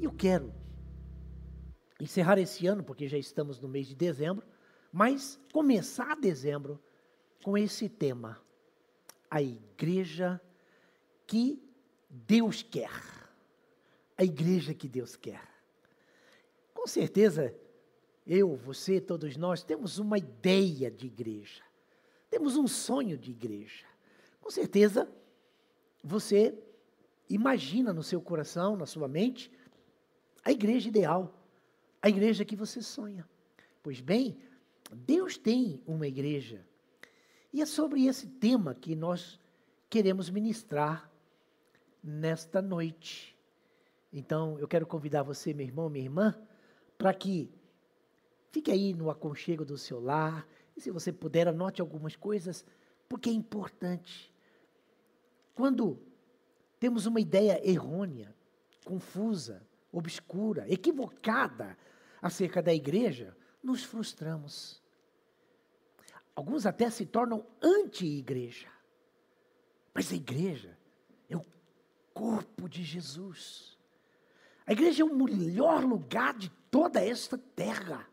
Eu quero encerrar esse ano, porque já estamos no mês de dezembro, mas começar dezembro com esse tema: a igreja que Deus quer. A igreja que Deus quer. Com certeza, eu, você, todos nós temos uma ideia de igreja. Temos um sonho de igreja. Com certeza, você imagina no seu coração, na sua mente, a igreja ideal, a igreja que você sonha. Pois bem, Deus tem uma igreja. E é sobre esse tema que nós queremos ministrar nesta noite. Então, eu quero convidar você, meu irmão, minha irmã, para que fique aí no aconchego do seu lar. E se você puder, anote algumas coisas, porque é importante. Quando temos uma ideia errônea, confusa, obscura, equivocada acerca da igreja, nos frustramos. Alguns até se tornam anti-igreja. Mas a igreja é o corpo de Jesus. A igreja é o melhor lugar de toda esta terra.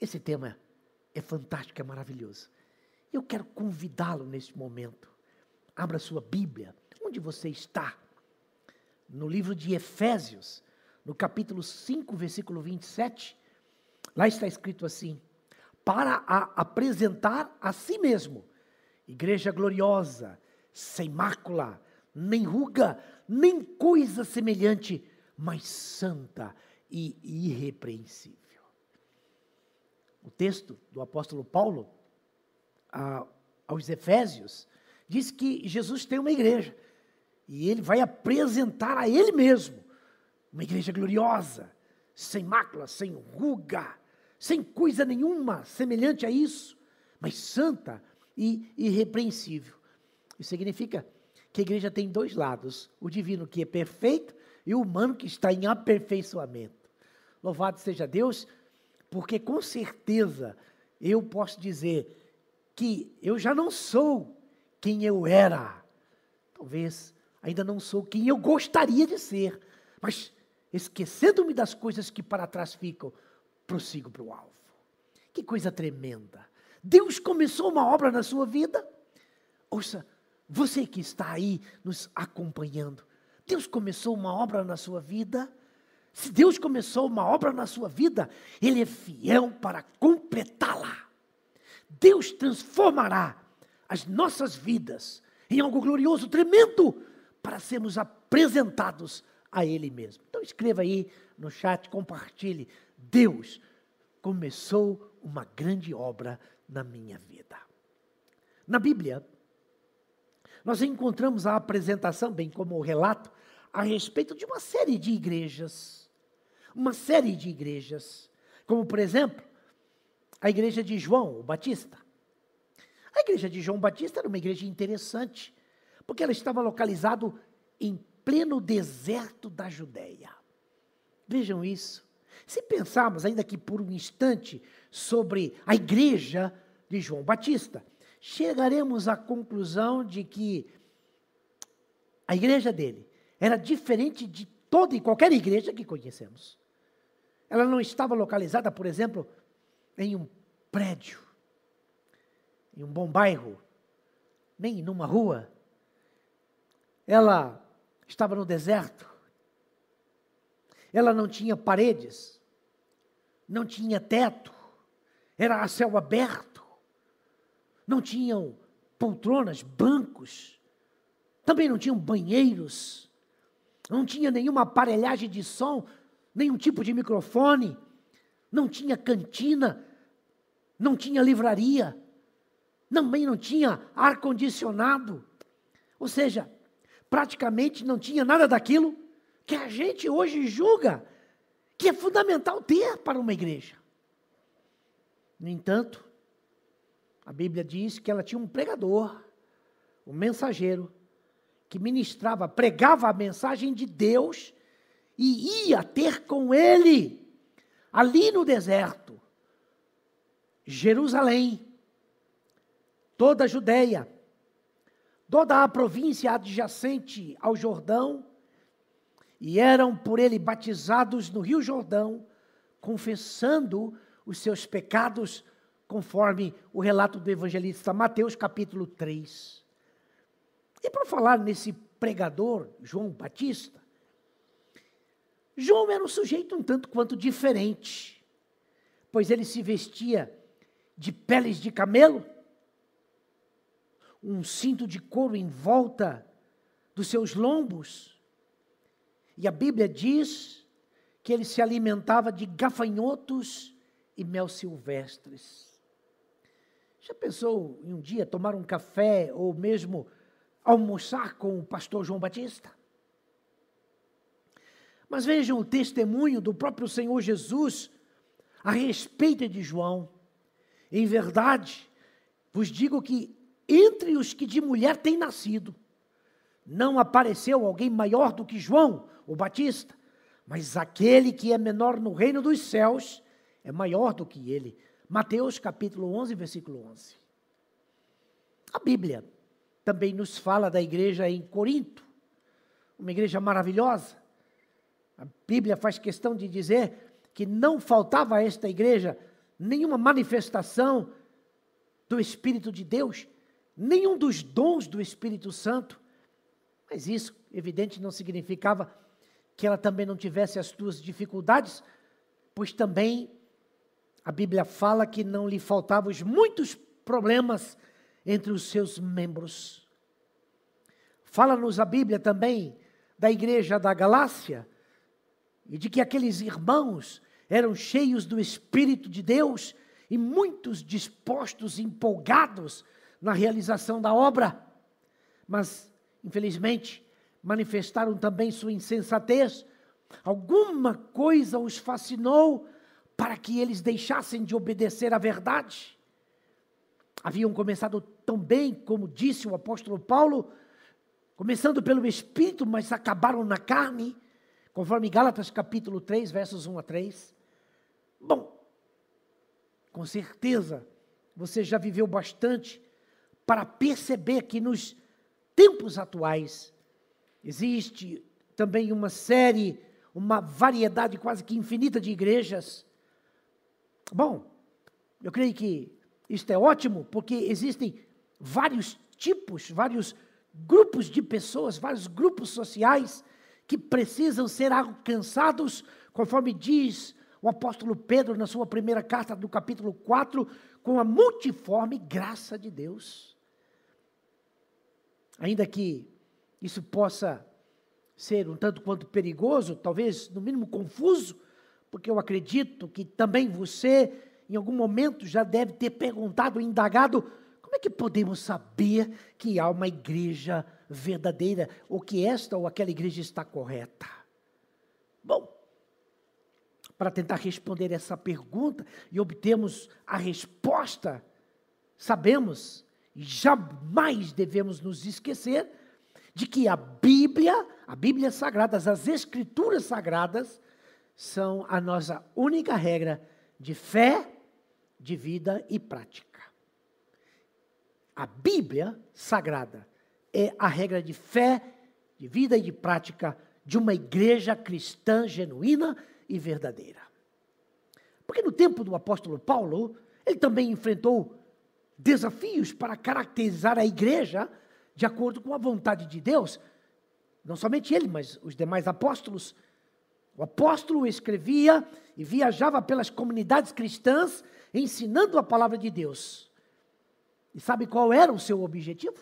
Esse tema é fantástico, é maravilhoso. Eu quero convidá-lo neste momento. Abra sua Bíblia, onde você está no livro de Efésios, no capítulo 5, versículo 27, lá está escrito assim: para a apresentar a si mesmo, igreja gloriosa, sem mácula, nem ruga, nem coisa semelhante, mas santa e irrepreensível. O texto do apóstolo Paulo a, aos Efésios diz que Jesus tem uma igreja e ele vai apresentar a ele mesmo uma igreja gloriosa, sem mácula, sem ruga, sem coisa nenhuma semelhante a isso, mas santa e irrepreensível. Isso significa que a igreja tem dois lados: o divino que é perfeito e o humano que está em aperfeiçoamento. Louvado seja Deus, porque com certeza eu posso dizer que eu já não sou quem eu era. Talvez ainda não sou quem eu gostaria de ser, mas esquecendo-me das coisas que para trás ficam, prossigo para o alvo. Que coisa tremenda! Deus começou uma obra na sua vida. Ouça, você que está aí nos acompanhando, Deus começou uma obra na sua vida. Se Deus começou uma obra na sua vida, Ele é fiel para completá-la. Deus transformará as nossas vidas em algo glorioso, tremendo, para sermos apresentados a Ele mesmo. Então escreva aí no chat, compartilhe. Deus começou uma grande obra na minha vida. Na Bíblia, nós encontramos a apresentação, bem como o relato, a respeito de uma série de igrejas. Uma série de igrejas. Como, por exemplo, a igreja de João o Batista. A igreja de João Batista era uma igreja interessante, porque ela estava localizada em pleno deserto da Judéia. Vejam isso. Se pensarmos, ainda que por um instante, sobre a igreja de João Batista, chegaremos à conclusão de que a igreja dele era diferente de toda e qualquer igreja que conhecemos. Ela não estava localizada, por exemplo, em um prédio, em um bom bairro, nem numa rua, ela estava no deserto. Ela não tinha paredes, não tinha teto, era a céu aberto. Não tinham poltronas, bancos, também não tinham banheiros, não tinha nenhuma aparelhagem de som, nenhum tipo de microfone, não tinha cantina, não tinha livraria, também não tinha ar-condicionado. Ou seja, praticamente não tinha nada daquilo que a gente hoje julga que é fundamental ter para uma igreja. No entanto, a Bíblia diz que ela tinha um pregador, um mensageiro, que ministrava, pregava a mensagem de Deus e ia ter com ele, ali no deserto, Jerusalém, toda a Judéia, toda a província adjacente ao Jordão, e eram por ele batizados no Rio Jordão, confessando os seus pecados, conforme o relato do evangelista Mateus, capítulo 3. E para falar nesse pregador, João Batista, João era um sujeito um tanto quanto diferente, pois ele se vestia de peles de camelo, um cinto de couro em volta dos seus lombos, e a Bíblia diz que ele se alimentava de gafanhotos e mel silvestres. Já pensou em um dia tomar um café ou mesmo almoçar com o pastor João Batista? Mas vejam o testemunho do próprio Senhor Jesus a respeito de João. Em verdade, vos digo que entre os que de mulher têm nascido, não apareceu alguém maior do que João, o Batista, mas aquele que é menor no reino dos céus é maior do que ele. Mateus capítulo 11, versículo 11. A Bíblia também nos fala da igreja em Corinto, uma igreja maravilhosa. A Bíblia faz questão de dizer que não faltava a esta igreja nenhuma manifestação do Espírito de Deus, nenhum dos dons do Espírito Santo. Mas isso, evidente, não significava que ela também não tivesse as suas dificuldades, pois também a Bíblia fala que não lhe faltavam os muitos problemas entre os seus membros. Fala-nos a Bíblia também da igreja da Galácia e de que aqueles irmãos eram cheios do Espírito de Deus e muitos dispostos, empolgados na realização da obra. Mas, infelizmente, manifestaram também sua insensatez. Alguma coisa os fascinou para que eles deixassem de obedecer à verdade. Haviam começado tão bem, como disse o apóstolo Paulo, começando pelo Espírito, mas acabaram na carne, conforme Gálatas capítulo 3, versos 1 a 3. Bom, com certeza você já viveu bastante para perceber que nos tempos atuais Existe também uma série, uma variedade quase que infinita de igrejas. Bom, eu creio que isto é ótimo, porque existem vários tipos, vários grupos de pessoas, vários grupos sociais que precisam ser alcançados, conforme diz o apóstolo Pedro na sua primeira carta, do capítulo 4, com a multiforme graça de Deus. Ainda que isso possa ser um tanto quanto perigoso, talvez no mínimo confuso, porque eu acredito que também você, em algum momento, já deve ter perguntado, indagado, como é que podemos saber que há uma igreja verdadeira, ou que esta ou aquela igreja está correta? Bom, para tentar responder essa pergunta e obtermos a resposta, sabemos jamais devemos nos esquecer de que a Bíblia, a Bíblia Sagrada, as Escrituras Sagradas, são a nossa única regra de fé, de vida e prática. A Bíblia Sagrada é a regra de fé, de vida e de prática de uma igreja cristã genuína e verdadeira. Porque no tempo do apóstolo Paulo, ele também enfrentou desafios para caracterizar a igreja de acordo com a vontade de Deus. Não somente ele, mas os demais apóstolos. O apóstolo escrevia e viajava pelas comunidades cristãs ensinando a palavra de Deus. E sabe qual era o seu objetivo?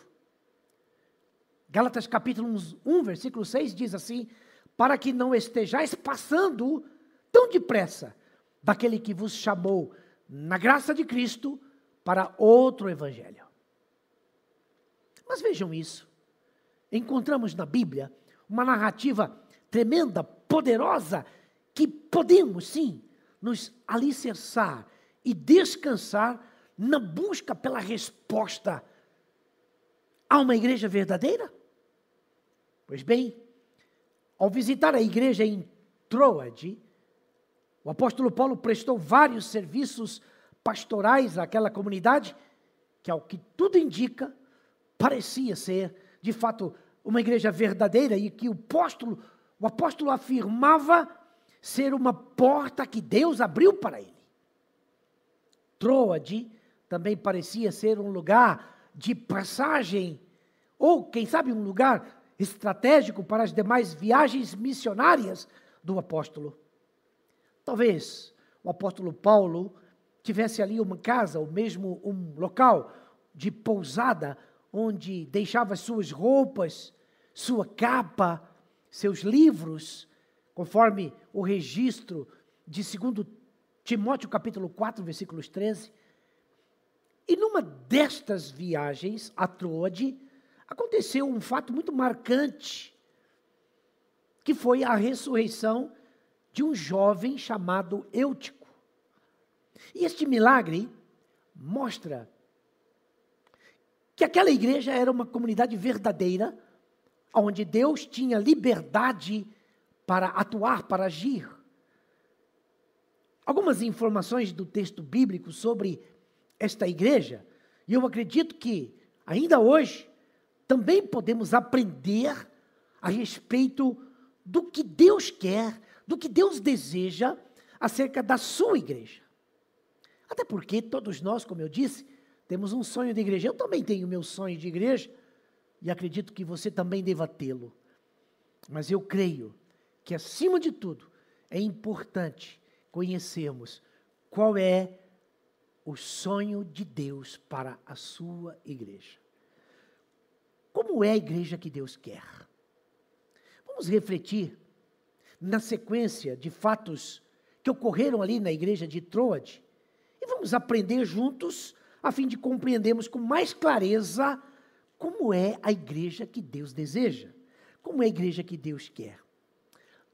Gálatas capítulo 1, versículo 6 diz assim: Para que não estejais passando tão depressa daquele que vos chamou na graça de Cristo para outro evangelho. Mas vejam isso. encontramos na Bíblia uma narrativa tremenda, poderosa, que podemos sim nos alicerçar e descansar na busca pela resposta a uma igreja verdadeira? Pois bem, ao visitar a igreja em Troade, o apóstolo Paulo prestou vários serviços pastorais àquela comunidade, que ao que tudo indica, parecia ser, de fato, uma igreja verdadeira e que o apóstolo, o apóstolo afirmava ser uma porta que Deus abriu para ele. Troade também parecia ser um lugar de passagem, ou quem sabe um lugar estratégico para as demais viagens missionárias do apóstolo. Talvez o apóstolo Paulo tivesse ali uma casa, ou mesmo um local de pousada, onde deixava suas roupas, sua capa, seus livros, conforme o registro de 2 Timóteo capítulo 4, versículos 13. E numa destas viagens a Troade, aconteceu um fato muito marcante, que foi a ressurreição de um jovem chamado Eutico. E este milagre mostra que aquela igreja era uma comunidade verdadeira, onde Deus tinha liberdade para atuar, para agir. Algumas informações do texto bíblico sobre esta igreja, e eu acredito que, ainda hoje, também podemos aprender a respeito do que Deus quer, do que Deus deseja acerca da sua igreja. Até porque todos nós, como eu disse, temos um sonho de igreja. Eu também tenho meu sonho de igreja e acredito que você também deva tê-lo. Mas eu creio que, acima de tudo, é importante conhecermos qual é o sonho de Deus para a sua igreja. Como é a igreja que Deus quer? Vamos refletir na sequência de fatos que ocorreram ali na igreja de Troade e vamos aprender juntos a fim de compreendermos com mais clareza como é a igreja que Deus deseja, como é a igreja que Deus quer.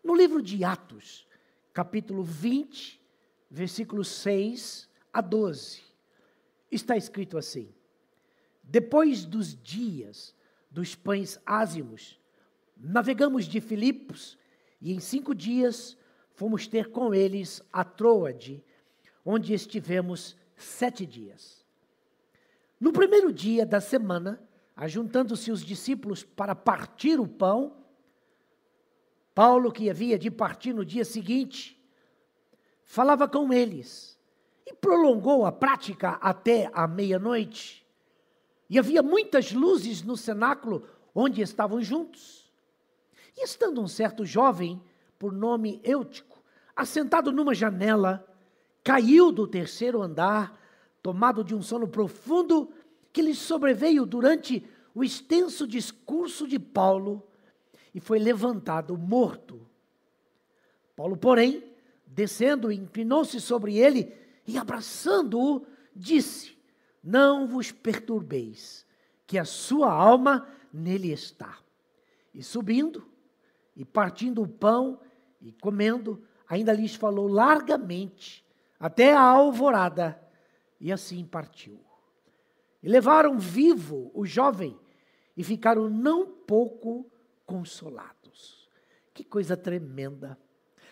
No livro de Atos, capítulo 20, versículos 6 a 12, está escrito assim: Depois dos dias dos pães ázimos, navegamos de Filipos e em cinco dias fomos ter com eles a Troade, onde estivemos sete dias. No primeiro dia da semana, ajuntando-se os discípulos para partir o pão, Paulo, que havia de partir no dia seguinte, falava com eles e prolongou a prática até a meia-noite. E havia muitas luzes no cenáculo onde estavam juntos. E estando um certo jovem, por nome Eutico, assentado numa janela, caiu do terceiro andar, tomado de um sono profundo que lhe sobreveio durante o extenso discurso de Paulo e foi levantado morto. Paulo, porém, descendo, inclinou-se sobre ele e, abraçando-o, disse: Não vos perturbeis, que a sua alma nele está. E subindo, e partindo o pão, e comendo, ainda lhes falou largamente, até a alvorada, e assim partiu. E levaram vivo o jovem e ficaram não pouco consolados. Que coisa tremenda.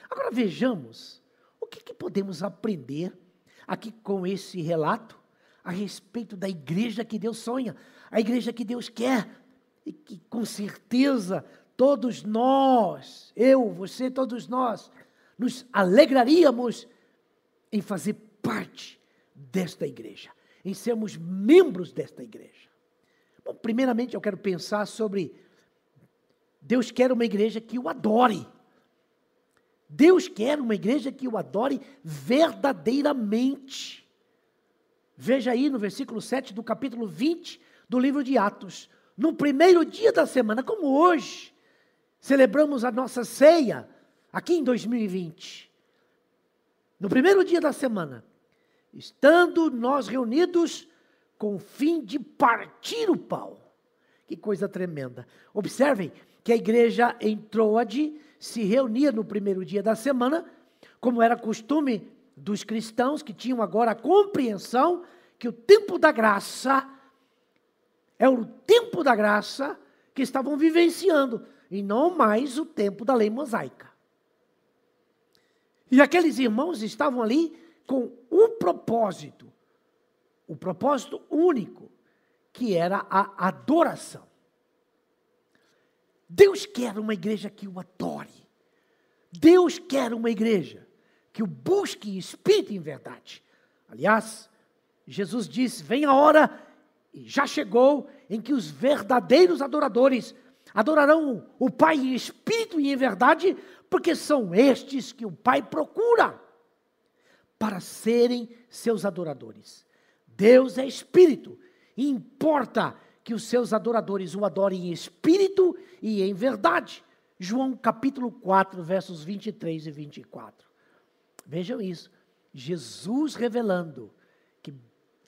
Agora vejamos o que, que podemos aprender aqui com esse relato a respeito da igreja que Deus sonha, a igreja que Deus quer e que com certeza todos nós, eu, você, todos nós, nos alegraríamos em fazer parte desta igreja em sermos membros desta igreja? Bom, primeiramente eu quero pensar sobre Deus quer uma igreja que o adore. Deus quer uma igreja que o adore verdadeiramente. Veja aí no versículo 7 do capítulo 20 do livro de Atos. No primeiro dia da semana, como hoje, celebramos a nossa ceia, aqui em 2020. No primeiro dia da semana, estando nós reunidos com o fim de partir o pão. Que coisa tremenda. Observem que a igreja em Troade se reunia no primeiro dia da semana, como era costume dos cristãos que tinham agora a compreensão que o tempo da graça é o tempo da graça que estavam vivenciando e não mais o tempo da lei mosaica. E aqueles irmãos estavam ali com um propósito, o propósito único, que era a adoração. Deus quer uma igreja que o adore. Deus quer uma igreja que o busque em espírito e em verdade. Aliás, Jesus disse: Vem a hora, e já chegou, em que os verdadeiros adoradores adorarão o Pai em espírito e em verdade, porque são estes que o Pai procura para serem seus adoradores. Deus é espírito, e importa que os seus adoradores o adorem em espírito e em verdade. João capítulo 4, versos 23 e 24. Vejam isso. Jesus revelando que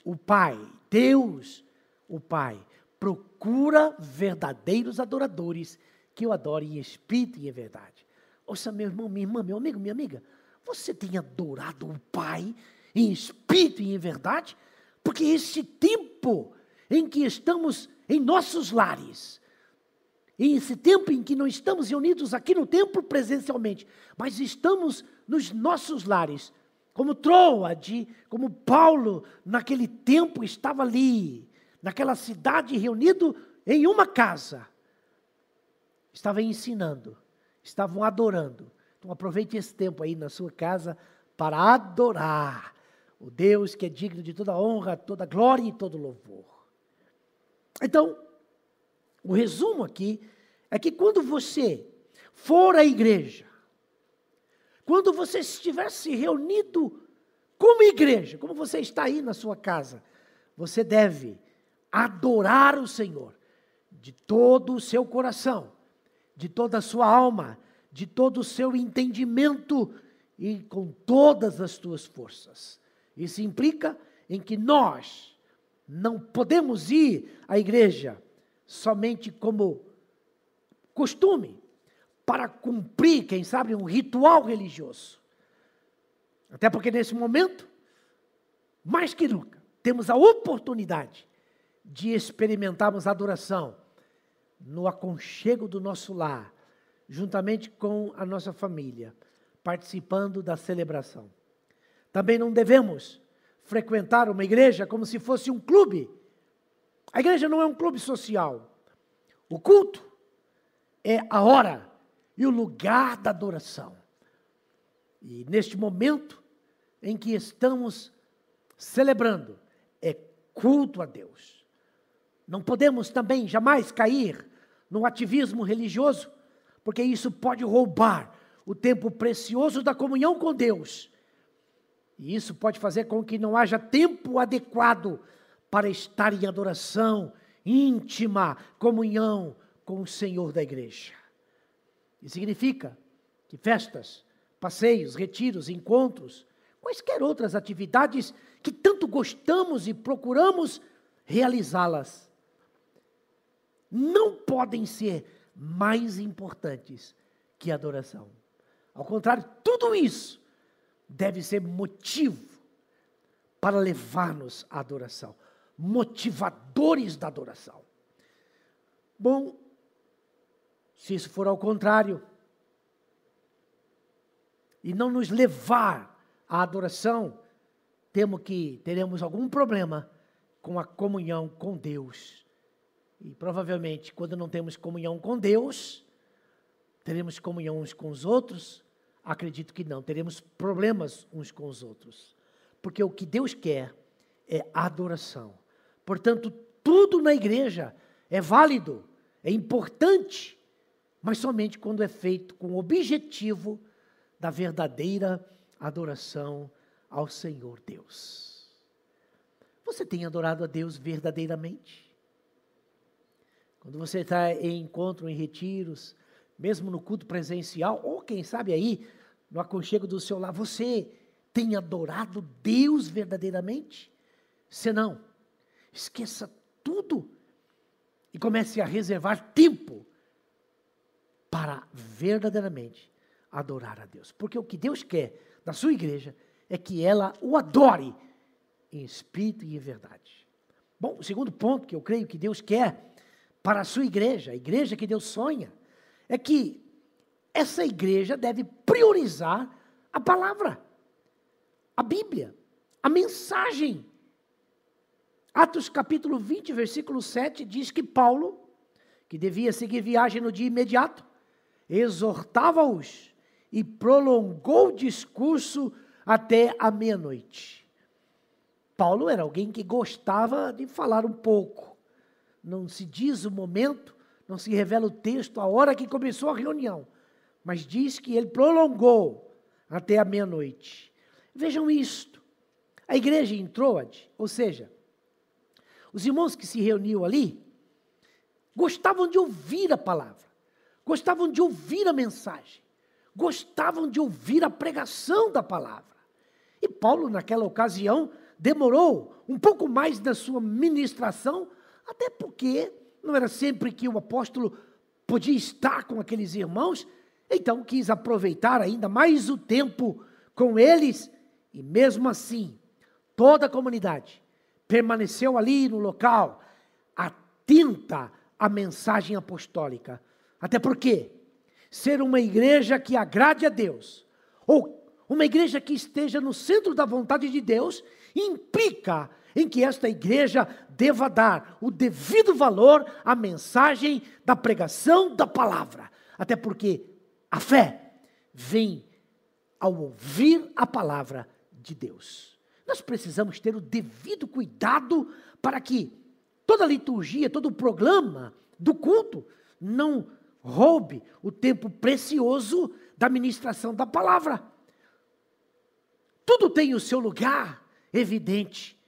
o Pai, Deus, o Pai, procura verdadeiros adoradores que o adorem em espírito e em verdade. Ouça, meu irmão, minha irmã, meu amigo, minha amiga, você tem adorado o Pai em espírito e em verdade? Porque esse tempo em que estamos em nossos lares, em esse tempo em que não estamos reunidos aqui no templo presencialmente, mas estamos nos nossos lares, como Troade, como Paulo, naquele tempo estava ali, naquela cidade, reunido em uma casa, estava ensinando, estavam adorando. Então aproveite esse tempo aí na sua casa para adorar o Deus que é digno de toda honra, toda glória e todo louvor. Então, o resumo aqui é que quando você for à igreja, quando você estiver se reunido como igreja, como você está aí na sua casa, você deve adorar o Senhor de todo o seu coração, de toda a sua alma, de todo o seu entendimento e com todas as suas forças. Isso implica em que nós não podemos ir à igreja somente como costume, para cumprir, quem sabe, um ritual religioso. Até porque nesse momento, mais que nunca, temos a oportunidade de experimentarmos adoração no aconchego do nosso lar, juntamente com a nossa família, participando da celebração. Também não devemos frequentar uma igreja como se fosse um clube. A igreja não é um clube social. O culto é a hora e o lugar da adoração. E neste momento em que estamos celebrando, é culto a Deus. Não podemos também jamais cair no ativismo religioso, porque isso pode roubar o tempo precioso da comunhão com Deus. E isso pode fazer com que não haja tempo adequado para estar em adoração íntima, comunhão com o Senhor da igreja. Isso significa que festas, passeios, retiros, encontros, quaisquer outras atividades que tanto gostamos e procuramos realizá-las, não podem ser mais importantes que a adoração. Ao contrário, tudo isso deve ser motivo para levar-nos à adoração, motivadores da adoração. Bom, se isso for ao contrário, e não nos levar à adoração, temos que teremos algum problema com a comunhão com Deus e provavelmente, quando não temos comunhão com Deus, teremos comunhão uns com os outros? Acredito que não, teremos problemas uns com os outros. Porque o que Deus quer é adoração. Portanto, tudo na igreja é válido, é importante, mas somente quando é feito com o objetivo da verdadeira adoração ao Senhor Deus. Você tem adorado a Deus verdadeiramente? Quando você está em encontro, em retiros, mesmo no culto presencial, ou quem sabe aí, no aconchego do seu lar, você tem adorado Deus verdadeiramente? Se não, esqueça tudo e comece a reservar tempo para verdadeiramente adorar a Deus. Porque o que Deus quer da sua igreja é que ela o adore em espírito e em verdade. Bom, o segundo ponto que eu creio que Deus quer para a sua igreja, a igreja que Deus sonha, é que essa igreja deve priorizar a palavra, a Bíblia, a mensagem. Atos capítulo 20, versículo 7 diz que Paulo, que devia seguir viagem no dia imediato, exortava-os e prolongou o discurso até a meia-noite. Paulo era alguém que gostava de falar um pouco. Não se diz o momento, não se revela o texto, a hora que começou a reunião, mas diz que ele prolongou até a meia-noite. Vejam isto. A igreja em Troade, ou seja, os irmãos que se reuniam ali, gostavam de ouvir a palavra, gostavam de ouvir a mensagem, gostavam de ouvir a pregação da palavra. E Paulo, naquela ocasião, demorou um pouco mais da sua ministração, até porque não era sempre que o apóstolo podia estar com aqueles irmãos, então quis aproveitar ainda mais o tempo com eles, e mesmo assim, toda a comunidade permaneceu ali no local, atenta à mensagem apostólica. Até porque ser uma igreja que agrade a Deus, ou uma igreja que esteja no centro da vontade de Deus, implica em que esta igreja deva dar o devido valor à mensagem da pregação da palavra. Até porque a fé vem ao ouvir a palavra de Deus. Nós precisamos ter o devido cuidado para que toda a liturgia, todo o programa do culto não roube o tempo precioso da ministração da palavra. Tudo tem o seu lugar, evidente.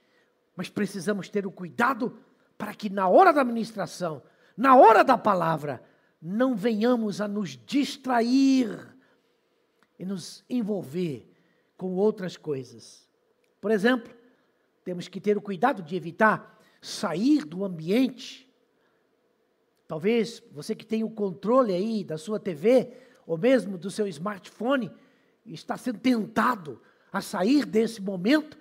Mas precisamos ter o cuidado para que na hora da ministração, na hora da palavra, não venhamos a nos distrair e nos envolver com outras coisas. Por exemplo, temos que ter o cuidado de evitar sair do ambiente. Talvez você que tem o controle aí da sua TV, ou mesmo do seu smartphone, está sendo tentado a sair desse momento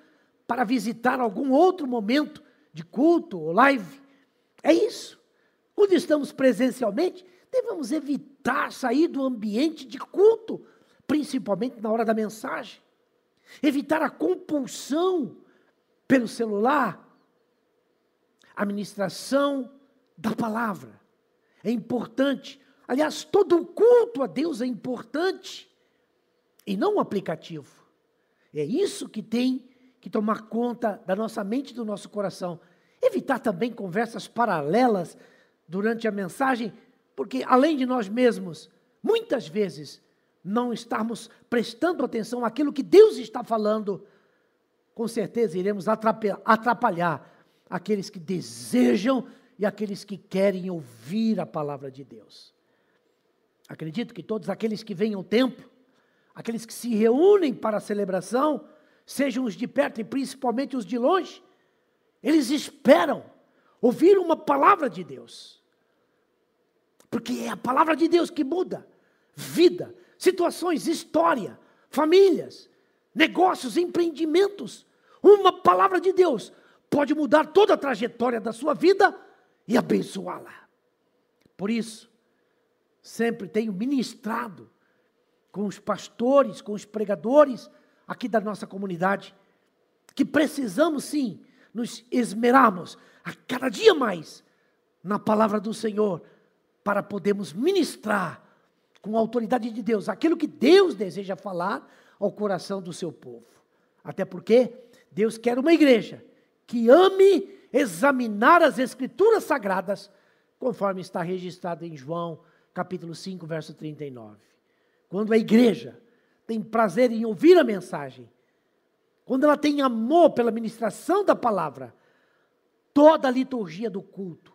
para visitar algum outro momento de culto ou live. É isso. Quando estamos presencialmente, devemos evitar sair do ambiente de culto, principalmente na hora da mensagem. Evitar a compulsão pelo celular. A ministração da palavra é importante. Aliás, todo o culto a Deus é importante e não um aplicativo. É isso que tem que tomar conta da nossa mente e do nosso coração. Evitar também conversas paralelas durante a mensagem, porque além de nós mesmos, muitas vezes não estarmos prestando atenção àquilo que Deus está falando, com certeza iremos atrapalhar aqueles que desejam e aqueles que querem ouvir a palavra de Deus. Acredito que todos aqueles que vêm ao templo, aqueles que se reúnem para a celebração, sejam os de perto e principalmente os de longe, eles esperam ouvir uma palavra de Deus. Porque é a palavra de Deus que muda vida, situações, história, famílias, negócios, empreendimentos. Uma palavra de Deus pode mudar toda a trajetória da sua vida e abençoá-la. Por isso, sempre tenho ministrado com os pastores, com os pregadores, aqui da nossa comunidade, que precisamos sim nos esmerarmos a cada dia mais na palavra do Senhor, para podermos ministrar com a autoridade de Deus aquilo que Deus deseja falar ao coração do seu povo. Até porque Deus quer uma igreja que ame examinar as escrituras sagradas, conforme está registrado em João, capítulo 5, verso 39. Quando a igreja tem prazer em ouvir a mensagem, quando ela tem amor pela ministração da palavra, toda a liturgia do culto,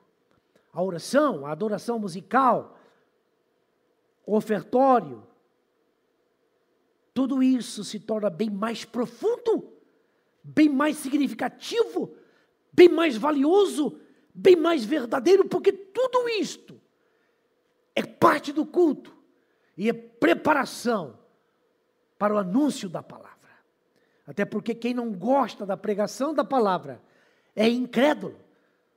a oração, a adoração musical, o ofertório, tudo isso se torna bem mais profundo, bem mais significativo, bem mais valioso, bem mais verdadeiro, porque tudo isto é parte do culto e é preparação para o anúncio da palavra. Até porque quem não gosta da pregação da palavra é incrédulo,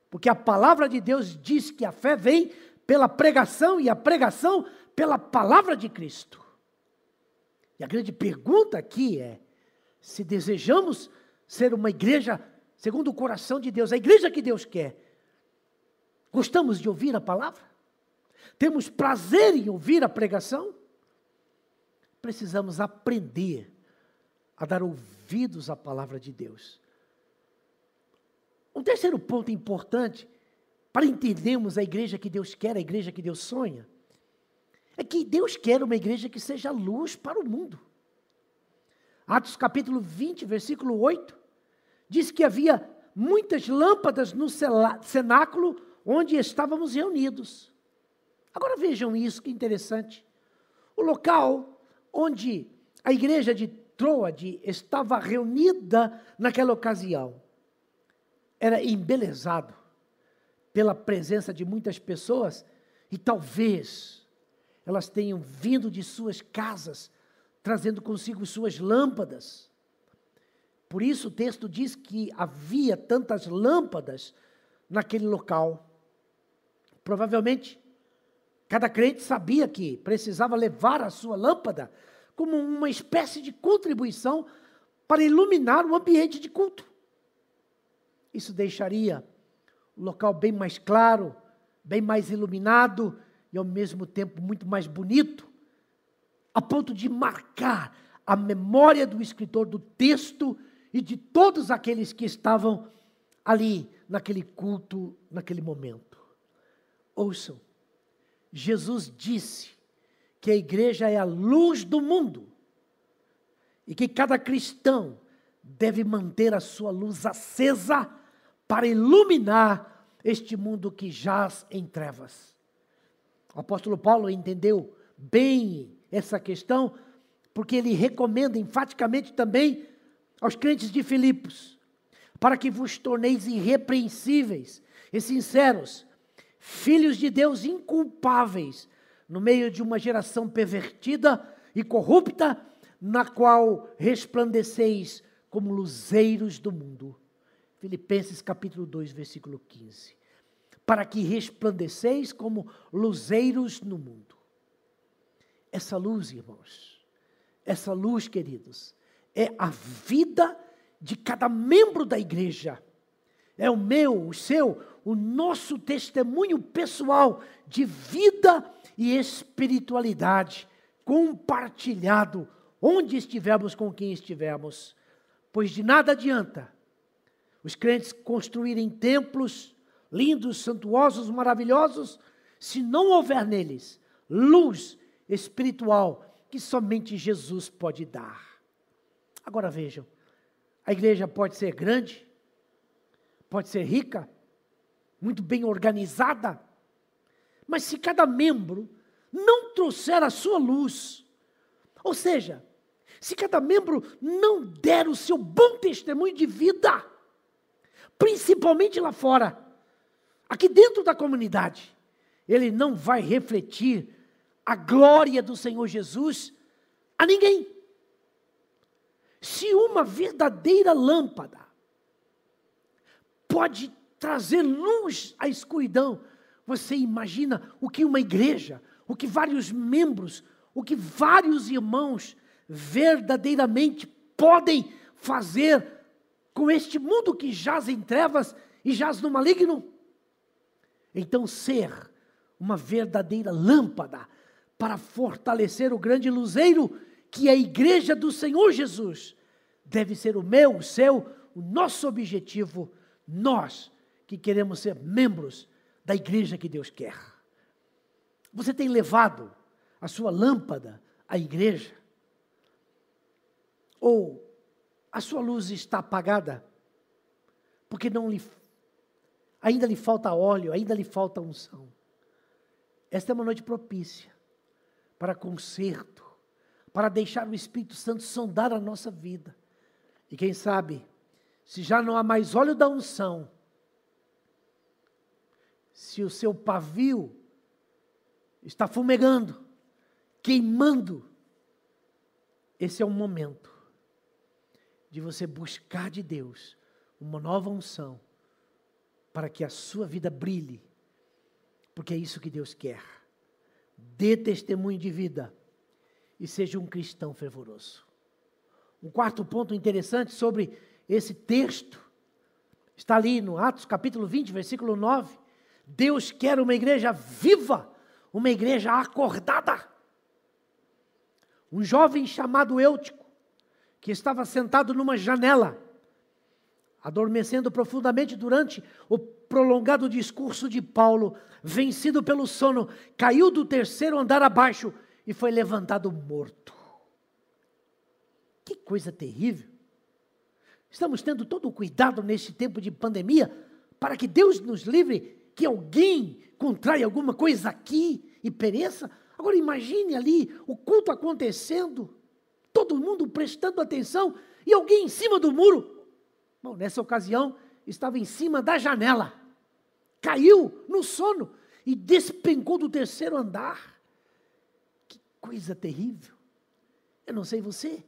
porque a palavra de Deus diz que a fé vem pela pregação e a pregação pela palavra de Cristo. E a grande pergunta aqui é: se desejamos ser uma igreja segundo o coração de Deus, a igreja que Deus quer, gostamos de ouvir a palavra? Temos prazer em ouvir a pregação? Precisamos aprender a dar ouvidos à palavra de Deus. Um terceiro ponto importante para entendermos a igreja que Deus quer, a igreja que Deus sonha, é que Deus quer uma igreja que seja luz para o mundo. Atos capítulo 20, versículo 8, diz que havia muitas lâmpadas no cenáculo onde estávamos reunidos. Agora vejam isso, que interessante. O local onde a igreja de Troade estava reunida naquela ocasião era embelezado pela presença de muitas pessoas e talvez elas tenham vindo de suas casas trazendo consigo suas lâmpadas. Por isso o texto diz que havia tantas lâmpadas naquele local. Provavelmente Cada crente sabia que precisava levar a sua lâmpada como uma espécie de contribuição para iluminar o ambiente de culto. Isso deixaria o local bem mais claro, bem mais iluminado e ao mesmo tempo muito mais bonito, a ponto de marcar a memória do escritor do texto e de todos aqueles que estavam ali naquele culto, naquele momento. Ouçam, Jesus disse que a igreja é a luz do mundo e que cada cristão deve manter a sua luz acesa para iluminar este mundo que jaz em trevas. O apóstolo Paulo entendeu bem essa questão, porque ele recomenda enfaticamente também aos crentes de Filipos, para que vos torneis irrepreensíveis e sinceros, filhos de Deus inculpáveis, no meio de uma geração pervertida e corrupta, na qual resplandeceis como luzeiros do mundo. Filipenses capítulo 2, versículo 15. Para que resplandeceis como luzeiros no mundo. Essa luz, irmãos, essa luz, queridos, é a vida de cada membro da igreja. É o meu, o seu, o nosso testemunho pessoal de vida e espiritualidade compartilhado onde estivermos com quem estivermos. Pois de nada adianta os crentes construírem templos lindos, santuosos, maravilhosos, se não houver neles luz espiritual que somente Jesus pode dar. Agora vejam, a igreja pode ser grande, pode ser rica, muito bem organizada, mas se cada membro não trouxer a sua luz, ou seja, se cada membro não der o seu bom testemunho de vida, principalmente lá fora, aqui dentro da comunidade, ele não vai refletir a glória do Senhor Jesus a ninguém. Se uma verdadeira lâmpada pode trazer luz à escuridão. Você imagina o que uma igreja, o que vários membros, o que vários irmãos verdadeiramente podem fazer com este mundo que jaz em trevas e jaz no maligno? Então, ser uma verdadeira lâmpada para fortalecer o grande luzeiro que é a igreja do Senhor Jesus, deve ser o meu, o seu, o nosso objetivo. Nós que queremos ser membros da igreja que Deus quer. Você tem levado a sua lâmpada à igreja? Ou a sua luz está apagada? Porque não lhe ainda lhe falta óleo, ainda lhe falta unção. Esta é uma noite propícia para conserto, para deixar o Espírito Santo sondar a nossa vida. E quem sabe, se já não há mais óleo da unção, se o seu pavio está fumegando, queimando, esse é o momento de você buscar de Deus uma nova unção para que a sua vida brilhe, porque é isso que Deus quer. Dê testemunho de vida e seja um cristão fervoroso. Um quarto ponto interessante sobre esse texto está ali no Atos capítulo 20, versículo 9. Deus quer uma igreja viva, uma igreja acordada. Um jovem chamado Eutico, que estava sentado numa janela, adormecendo profundamente durante o prolongado discurso de Paulo, vencido pelo sono, caiu do terceiro andar abaixo e foi levantado morto. Que coisa terrível! Estamos tendo todo o cuidado neste tempo de pandemia para que Deus nos livre que alguém contraia alguma coisa aqui e pereça. Agora imagine ali o culto acontecendo, todo mundo prestando atenção e alguém em cima do muro. Bom, nessa ocasião estava em cima da janela, caiu no sono e despencou do terceiro andar. Que coisa terrível. Eu não sei você,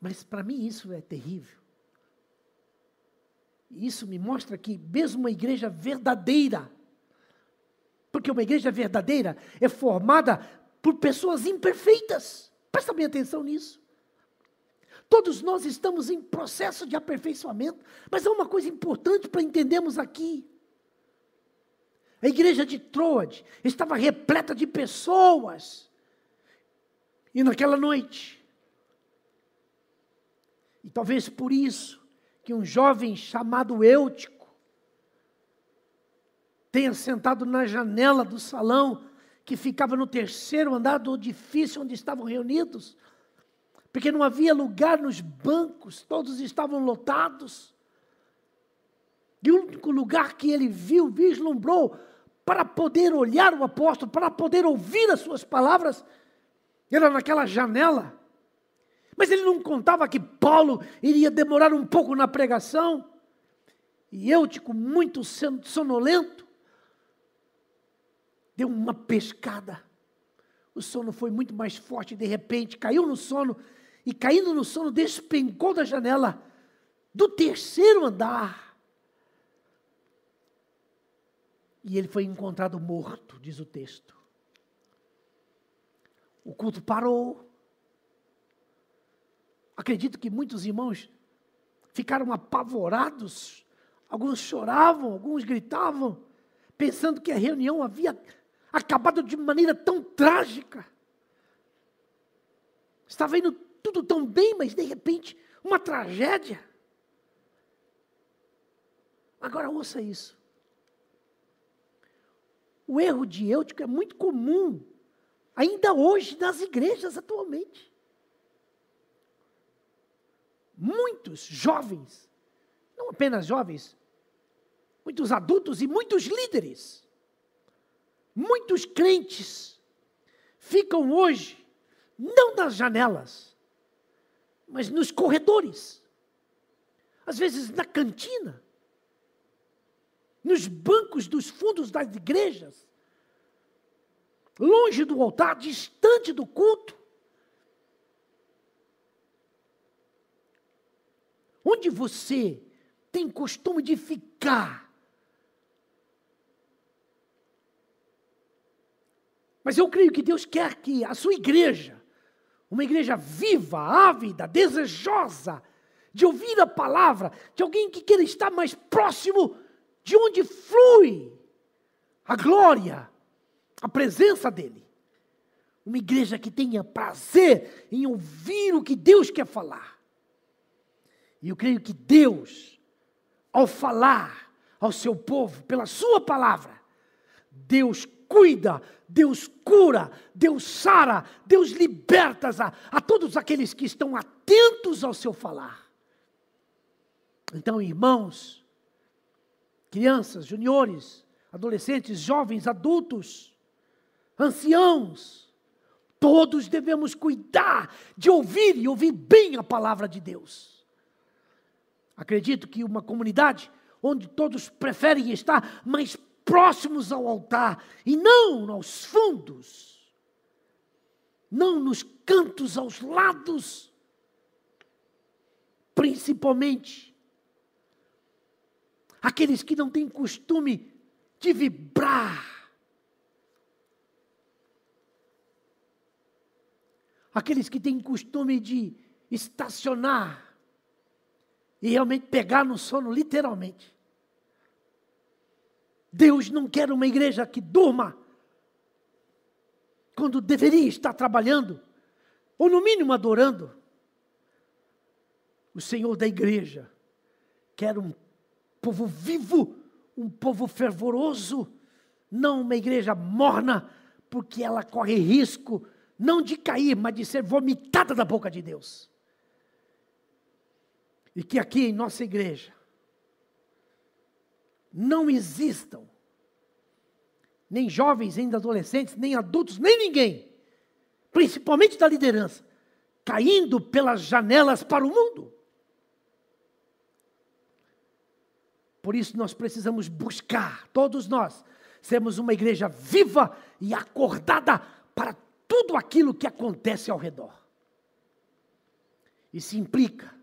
mas para mim isso é terrível. Isso me mostra que, mesmo uma igreja verdadeira, porque uma igreja verdadeira é formada por pessoas imperfeitas. Presta bem atenção nisso. Todos nós estamos em processo de aperfeiçoamento, mas há uma coisa importante para entendermos aqui. A igreja de Troade estava repleta de pessoas. E naquela noite, e talvez por isso, que um jovem chamado Eutico tenha sentado na janela do salão que ficava no terceiro andar do edifício onde estavam reunidos, porque não havia lugar nos bancos, todos estavam lotados. E o único lugar que ele viu, vislumbrou, para poder olhar o apóstolo, para poder ouvir as suas palavras, era naquela janela mas ele não contava que Paulo iria demorar um pouco na pregação. E Eutico, muito sonolento, deu uma pescada. O sono foi muito mais forte, de repente caiu no sono, e caindo no sono, despencou da janela do terceiro andar. E ele foi encontrado morto, diz o texto. O culto parou. Acredito que muitos irmãos ficaram apavorados, alguns choravam, alguns gritavam, pensando que a reunião havia acabado de maneira tão trágica. Estava indo tudo tão bem, mas de repente, uma tragédia. Agora ouça isso. O erro de Eutico é muito comum, ainda hoje, nas igrejas atualmente muitos jovens, não apenas jovens, muitos adultos e muitos líderes, muitos crentes, ficam hoje, não nas janelas, mas nos corredores, às vezes na cantina, nos bancos dos fundos das igrejas, longe do altar, distante do culto, Onde você tem costume de ficar? Mas eu creio que Deus quer que a sua igreja, uma igreja viva, ávida, desejosa de ouvir a palavra, de alguém que queira estar mais próximo de onde flui a glória, a presença dEle. Uma igreja que tenha prazer em ouvir o que Deus quer falar. E eu creio que Deus, ao falar ao seu povo pela sua palavra, Deus cuida, Deus cura, Deus sara, Deus liberta a, a todos aqueles que estão atentos ao seu falar. Então, irmãos, crianças, juniores, adolescentes, jovens, adultos, anciãos, todos devemos cuidar de ouvir e ouvir bem a palavra de Deus. Acredito que uma comunidade onde todos preferem estar mais próximos ao altar e não aos fundos, não nos cantos aos lados, principalmente aqueles que não têm costume de vibrar, aqueles que têm costume de estacionar e realmente pegar no sono, literalmente. Deus não quer uma igreja que durma quando deveria estar trabalhando, ou no mínimo adorando. O Senhor da igreja quer um povo vivo, um povo fervoroso, não uma igreja morna, porque ela corre risco não de cair, mas de ser vomitada da boca de Deus. E que aqui em nossa igreja não existam nem jovens, nem adolescentes, nem adultos, nem ninguém, principalmente da liderança, caindo pelas janelas para o mundo. Por isso nós precisamos buscar, todos nós, sermos uma igreja viva e acordada para tudo aquilo que acontece ao redor. Isso implica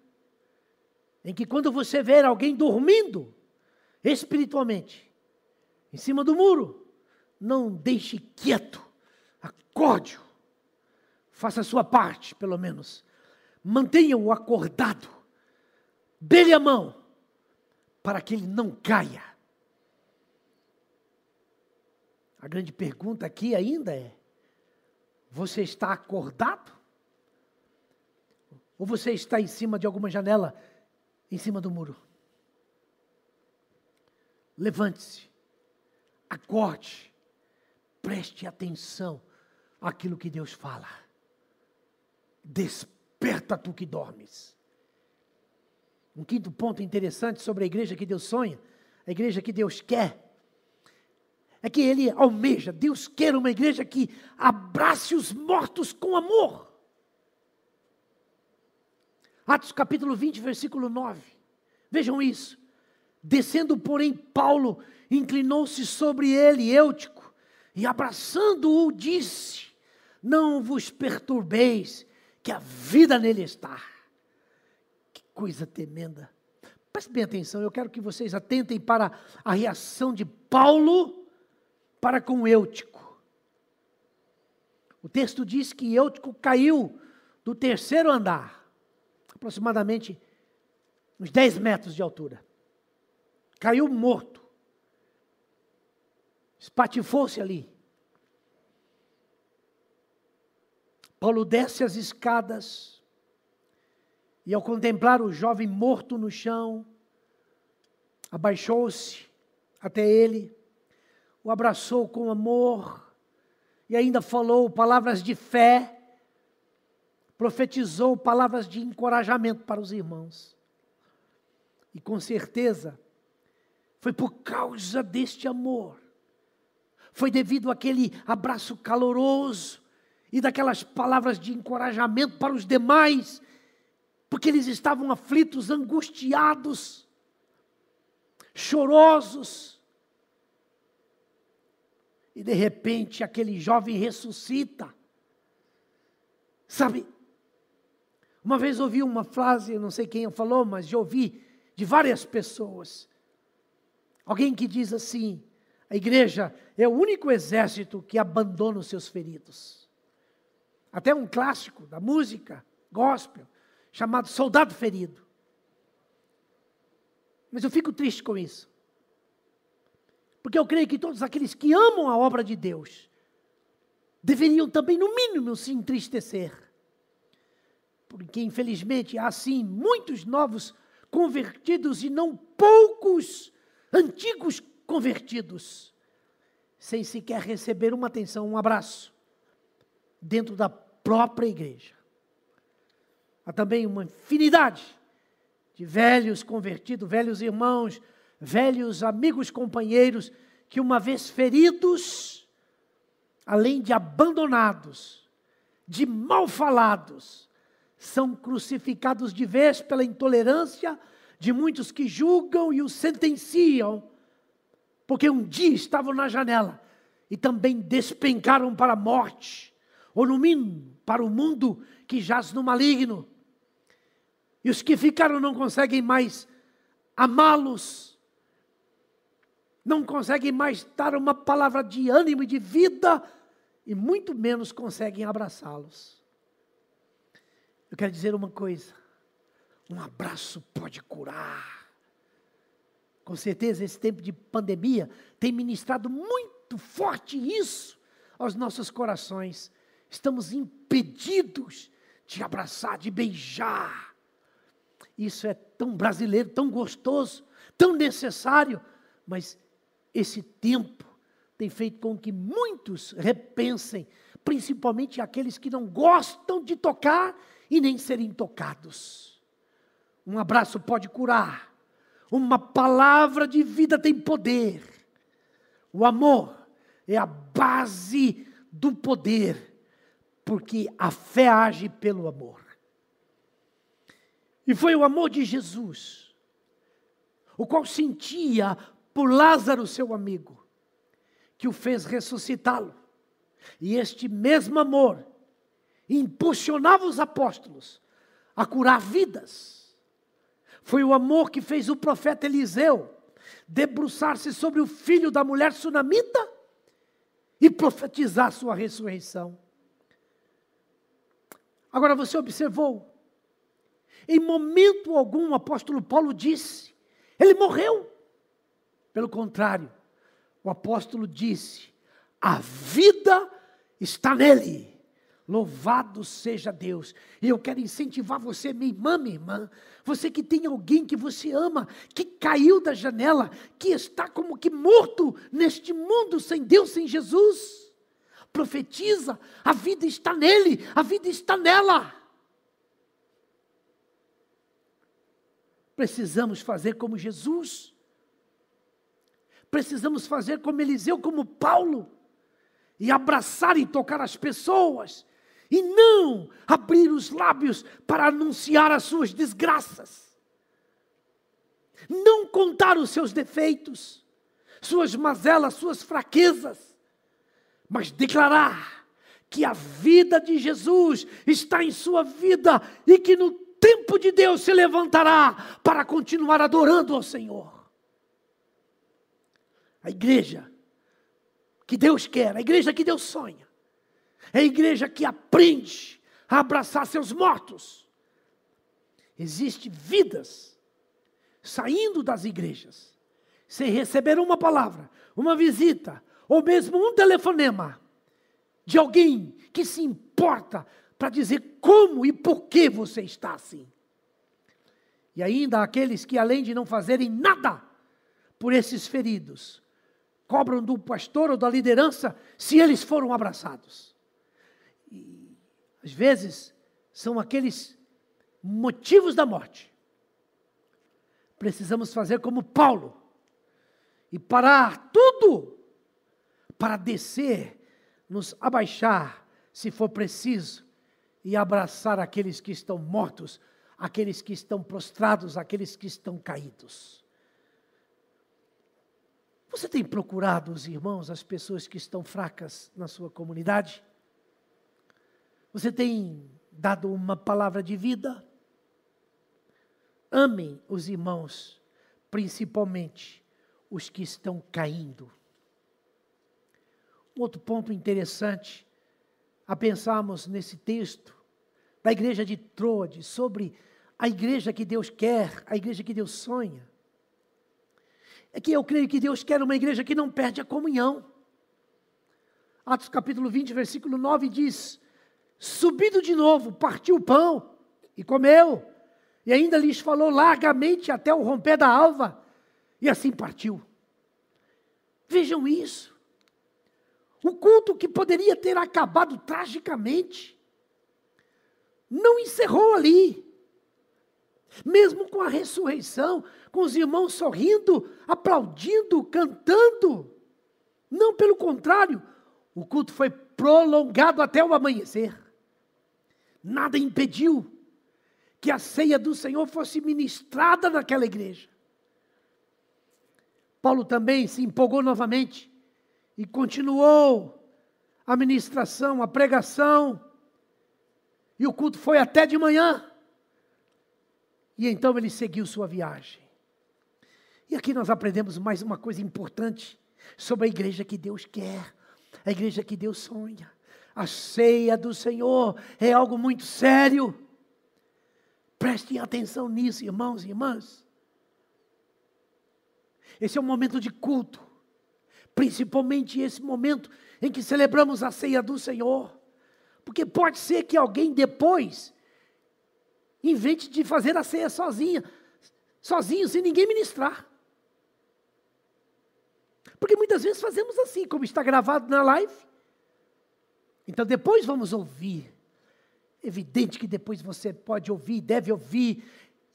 em que quando você ver alguém dormindo espiritualmente, em cima do muro, não deixe quieto, acorde-o, faça a sua parte, pelo menos, mantenha-o acordado, dê-lhe a mão, para que ele não caia. A grande pergunta aqui ainda é: você está acordado? Ou você está em cima de alguma janela em cima do muro. Levante-se, acorde, preste atenção àquilo que Deus fala. Desperta tu que dormes. Um quinto ponto interessante sobre a igreja que Deus sonha, a igreja que Deus quer, é que Ele almeja, Deus quer uma igreja que abrace os mortos com amor. Atos capítulo 20, versículo 9. Vejam isso. Descendo, porém, Paulo inclinou-se sobre ele, Eutico, e abraçando-o, disse: Não vos perturbeis, que a vida nele está. Que coisa tremenda. Preste bem atenção, eu quero que vocês atentem para a reação de Paulo para com Eutico. O texto diz que Eutico caiu do terceiro andar aproximadamente uns 10 metros de altura. Caiu morto. Espatifou-se ali. Paulo desce as escadas e, ao contemplar o jovem morto no chão, abaixou-se até ele, o abraçou com amor e ainda falou palavras de fé profetizou palavras de encorajamento para os irmãos. E com certeza, foi por causa deste amor, foi devido àquele abraço caloroso e daquelas palavras de encorajamento para os demais, porque eles estavam aflitos, angustiados, chorosos. E de repente aquele jovem ressuscita. Sabe, uma vez ouvi uma frase, não sei quem falou, mas já ouvi de várias pessoas. Alguém que diz assim: a igreja é o único exército que abandona os seus feridos. Até um clássico da música gospel, chamado Soldado Ferido. Mas eu fico triste com isso. Porque eu creio que todos aqueles que amam a obra de Deus deveriam também, no mínimo, se entristecer porque infelizmente há sim muitos novos convertidos e não poucos antigos convertidos, sem sequer receber uma atenção, um abraço, dentro da própria igreja. Há também uma infinidade de velhos convertidos, velhos irmãos, velhos amigos, companheiros, que uma vez feridos, além de abandonados, de mal falados, são crucificados de vez pela intolerância, de muitos que julgam e o sentenciam, porque um dia estavam na janela e também despencaram para a morte, ou no mínimo para o mundo que jaz no maligno. E os que ficaram não conseguem mais amá-los, não conseguem mais dar uma palavra de ânimo e de vida, e muito menos conseguem abraçá-los. Eu quero dizer uma coisa: um abraço pode curar. Com certeza, esse tempo de pandemia tem ministrado muito forte isso aos nossos corações. Estamos impedidos de abraçar, de beijar. Isso é tão brasileiro, tão gostoso, tão necessário, mas esse tempo tem feito com que muitos repensem, principalmente aqueles que não gostam de tocar e nem serem tocados. Um abraço pode curar, uma palavra de vida tem poder. O amor é a base do poder, porque a fé age pelo amor. E foi o amor de Jesus, o qual sentia por Lázaro, seu amigo, que o fez ressuscitá-lo. E este mesmo amor impulsionava os apóstolos a curar vidas. Foi o amor que fez o profeta Eliseu debruçar-se sobre o filho da mulher sunamita e profetizar sua ressurreição. Agora você observou, em momento algum o apóstolo Paulo disse, ele morreu. Pelo contrário, o apóstolo disse, a vida está nele. Louvado seja Deus. E eu quero incentivar você, minha irmã, minha irmã, você que tem alguém que você ama, que caiu da janela, que está como que morto neste mundo sem Deus, sem Jesus. Profetiza, a vida está nele, a vida está nela. Precisamos fazer como Jesus. Precisamos fazer como Eliseu, como Paulo. E abraçar e tocar as pessoas e não abrir os lábios para anunciar as suas desgraças. Não contar os seus defeitos, suas mazelas, suas fraquezas, mas declarar que a vida de Jesus está em sua vida e que no tempo de Deus se levantará para continuar adorando ao Senhor. A igreja que Deus quer, a igreja que Deus sonha, é a igreja que aprende a abraçar seus mortos. Existem vidas saindo das igrejas, sem receber uma palavra, uma visita, ou mesmo um telefonema de alguém que se importa para dizer como e por que você está assim. E ainda aqueles que, além de não fazerem nada por esses feridos, cobram do pastor ou da liderança se eles foram abraçados às vezes, são aqueles motivos da morte. Precisamos fazer como Paulo e parar tudo para descer, nos abaixar, se for preciso, e abraçar aqueles que estão mortos, aqueles que estão prostrados, aqueles que estão caídos. Você tem procurado os irmãos, as pessoas que estão fracas na sua comunidade? Você tem dado uma palavra de vida? Amem os irmãos, principalmente os que estão caindo. Um outro ponto interessante a pensarmos nesse texto da igreja de Troade, sobre a igreja que Deus quer, a igreja que Deus sonha. É que eu creio que Deus quer uma igreja que não perde a comunhão. Atos capítulo 20, versículo 9 diz: Subindo de novo, partiu o pão e comeu. E ainda lhes falou largamente até o romper da alva. E assim partiu. Vejam isso. O culto que poderia ter acabado tragicamente, não encerrou ali. Mesmo com a ressurreição, com os irmãos sorrindo, aplaudindo, cantando. Não, pelo contrário, o culto foi prolongado até o amanhecer nada impediu que a ceia do Senhor fosse ministrada naquela igreja. Paulo também se empolgou novamente e continuou a ministração, a pregação, e o culto foi até de manhã. E então ele seguiu sua viagem. E aqui nós aprendemos mais uma coisa importante sobre a igreja que Deus quer, a igreja que Deus sonha. A ceia do Senhor é algo muito sério. Prestem atenção nisso, irmãos e irmãs. Esse é um momento de culto, principalmente esse momento em que celebramos a ceia do Senhor. Porque pode ser que alguém depois invente de fazer a ceia sozinha, sozinho, sem ninguém ministrar. Porque muitas vezes fazemos assim, como está gravado na live. Então depois vamos ouvir. Evidente que depois você pode ouvir, deve ouvir,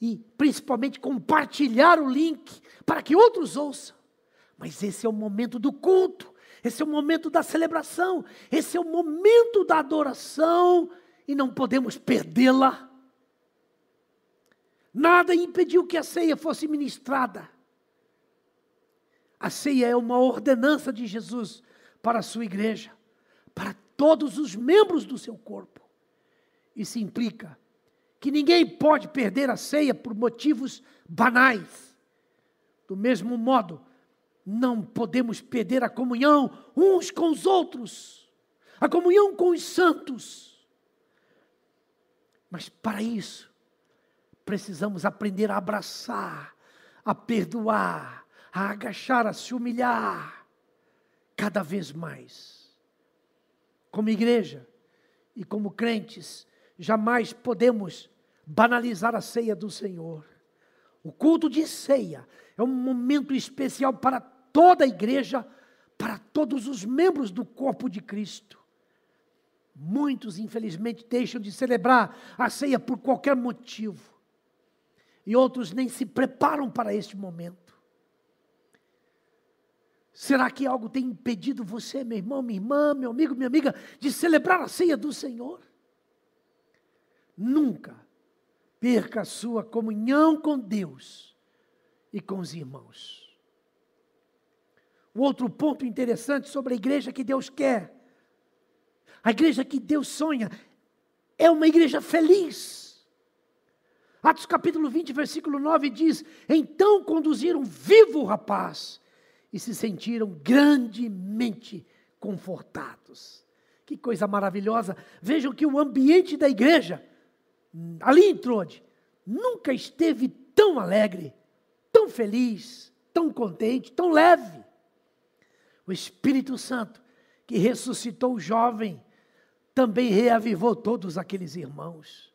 e principalmente compartilhar o link para que outros ouçam. Mas esse é o momento do culto, esse é o momento da celebração, esse é o momento da adoração e não podemos perdê-la. Nada impediu que a ceia fosse ministrada. A ceia é uma ordenança de Jesus para a sua igreja, para todos os membros do seu corpo. Isso implica que ninguém pode perder a ceia por motivos banais. Do mesmo modo, não podemos perder a comunhão uns com os outros, a comunhão com os santos. Mas para isso, precisamos aprender a abraçar, a perdoar, a agachar, a se humilhar cada vez mais. Como igreja e como crentes, jamais podemos banalizar a ceia do Senhor. O culto de ceia é um momento especial para toda a igreja, para todos os membros do corpo de Cristo. Muitos, infelizmente, deixam de celebrar a ceia por qualquer motivo. E outros nem se preparam para este momento. Será que algo tem impedido você, meu irmão, minha irmã, meu amigo, minha amiga, de celebrar a ceia do Senhor? Nunca perca a sua comunhão com Deus e com os irmãos. O outro ponto interessante sobre a igreja que Deus quer, a igreja que Deus sonha, é uma igreja feliz. Atos capítulo 20, versículo 9 diz: Então conduziram vivo o rapaz e se sentiram grandemente confortados. Que coisa maravilhosa! Vejam que o ambiente da igreja, ali em Trode, nunca esteve tão alegre, tão feliz, tão contente, tão leve. O Espírito Santo, que ressuscitou o jovem, também reavivou todos aqueles irmãos.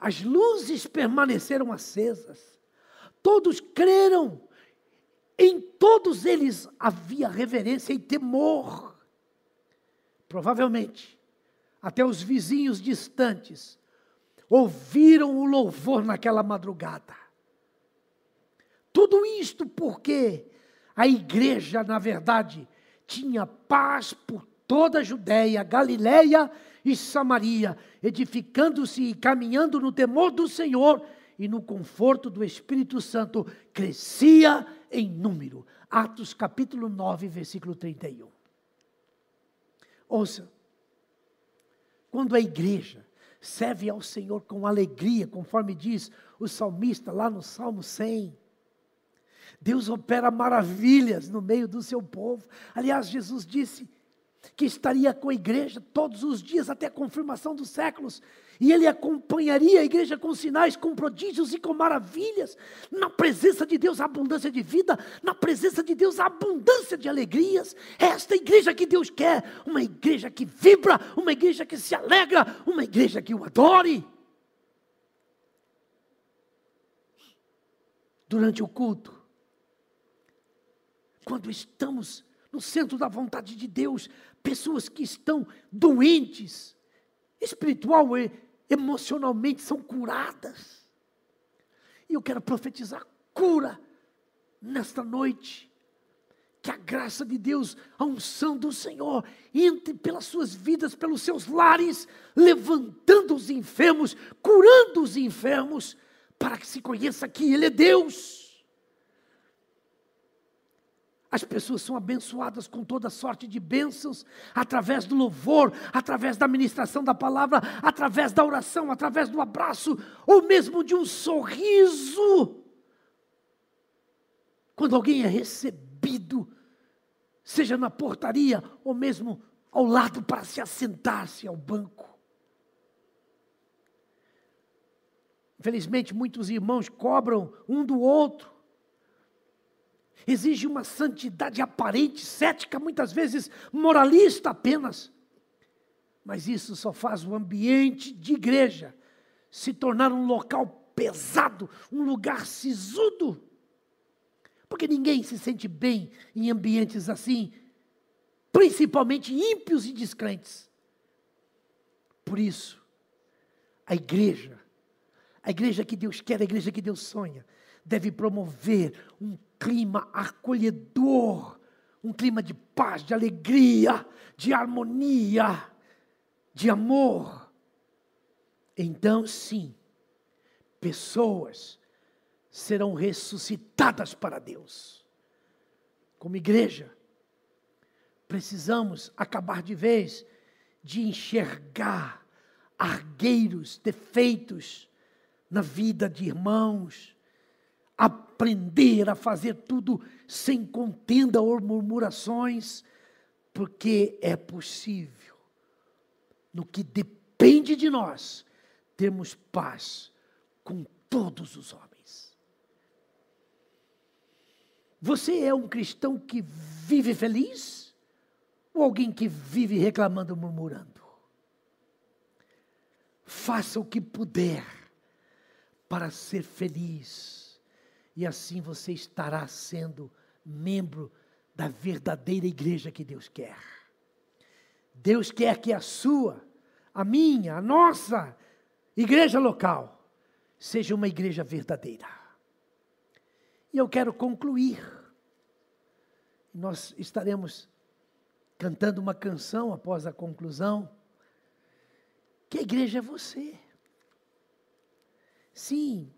As luzes permaneceram acesas, todos creram em todos eles havia reverência e temor. Provavelmente, até os vizinhos distantes ouviram o louvor naquela madrugada. Tudo isto porque a igreja, na verdade, tinha paz por toda a Judéia, Galiléia e Samaria, edificando-se e caminhando no temor do Senhor e no conforto do Espírito Santo, crescia em número. Atos capítulo 9, versículo 31. Ouça, quando a igreja serve ao Senhor com alegria, conforme diz o salmista lá no Salmo 100, Deus opera maravilhas no meio do seu povo. Aliás, Jesus disse: que estaria com a igreja todos os dias até a confirmação dos séculos, e ele acompanharia a igreja com sinais, com prodígios e com maravilhas. Na presença de Deus, a abundância de vida, na presença de Deus, a abundância de alegrias. É esta igreja que Deus quer, uma igreja que vibra, uma igreja que se alegra, uma igreja que o adore. Durante o culto, quando estamos no centro da vontade de Deus, pessoas que estão doentes, espiritual e emocionalmente são curadas. E eu quero profetizar cura nesta noite. que a graça de Deus, a unção do Senhor, entre pelas suas vidas, pelos seus lares, levantando os enfermos, curando os enfermos, para que se conheça que Ele é Deus. As pessoas são abençoadas com toda sorte de bênçãos, através do louvor, através da ministração da palavra, através da oração, através do abraço, ou mesmo de um sorriso. Quando alguém é recebido, seja na portaria ou mesmo ao lado para se assentar-se ao banco. Infelizmente, muitos irmãos cobram um do outro exige uma santidade aparente, cética, muitas vezes moralista apenas. Mas isso só faz o ambiente de igreja se tornar um local pesado, um lugar sisudo. Porque ninguém se sente bem em ambientes assim, principalmente ímpios e descrentes. Por isso, a igreja, a igreja que Deus quer, a igreja que Deus sonha, deve promover um clima acolhedor, um clima de paz, de alegria, de harmonia, de amor. Então, sim, pessoas serão ressuscitadas para Deus. Como igreja, precisamos acabar de vez de enxergar argueiros, defeitos na vida de irmãos, aprender a fazer tudo sem contenda ou murmurações, porque é possível, no que depende de nós, termos paz com todos os homens. Você é um cristão que vive feliz ou alguém que vive reclamando, murmurando? Faça o que puder para ser feliz e assim você estará sendo membro da verdadeira igreja que Deus quer. Deus quer que a sua, a minha, a nossa igreja local seja uma igreja verdadeira. E eu quero concluir. Nós estaremos cantando uma canção após a conclusão. Que a igreja é você. Sim,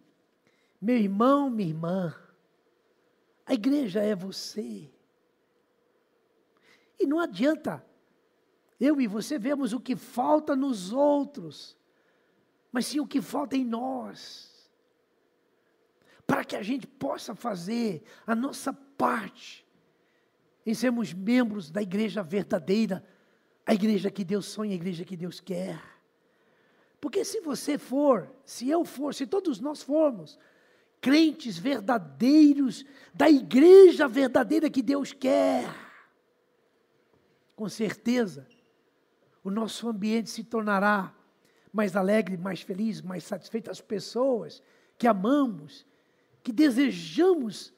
meu irmão, minha irmã, a igreja é você. E não adianta eu e você vemos o que falta nos outros, mas sim o que falta em nós. Para que a gente possa fazer a nossa parte em sermos membros da igreja verdadeira, a igreja que Deus sonha, a igreja que Deus quer. Porque se você for, se eu for, se todos nós formos, crentes verdadeiros, da igreja verdadeira que Deus quer. Com certeza, o nosso ambiente se tornará mais alegre, mais feliz, mais satisfeito. As pessoas que amamos, que desejamos,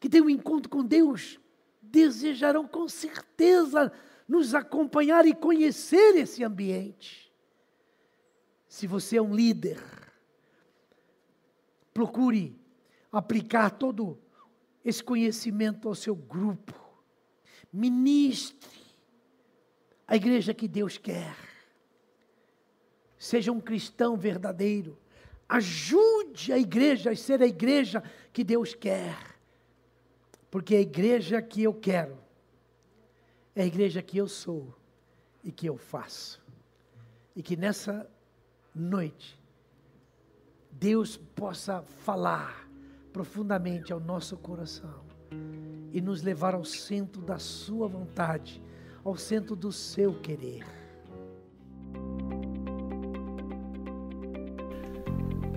que têm um encontro com Deus, desejarão com certeza nos acompanhar e conhecer esse ambiente. Se você é um líder, Procure aplicar todo esse conhecimento ao seu grupo. Ministre a igreja que Deus quer. Seja um cristão verdadeiro. Ajude a igreja a ser a igreja que Deus quer. Porque a igreja que eu quero é a igreja que eu sou e que eu faço. E que nessa noite Deus possa falar profundamente ao nosso coração e nos levar ao centro da Sua vontade, ao centro do seu querer.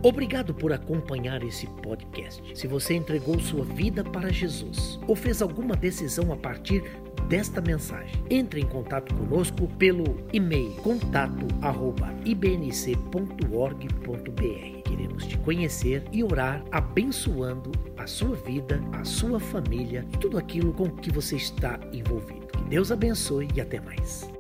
Obrigado por acompanhar esse podcast. Se você entregou sua vida para Jesus ou fez alguma decisão a partir desta mensagem, entre em contato conosco pelo e-mail contato@ibnc.org.br queremos te conhecer e orar abençoando a sua vida, a sua família e tudo aquilo com que você está envolvido. Que Deus abençoe e até mais.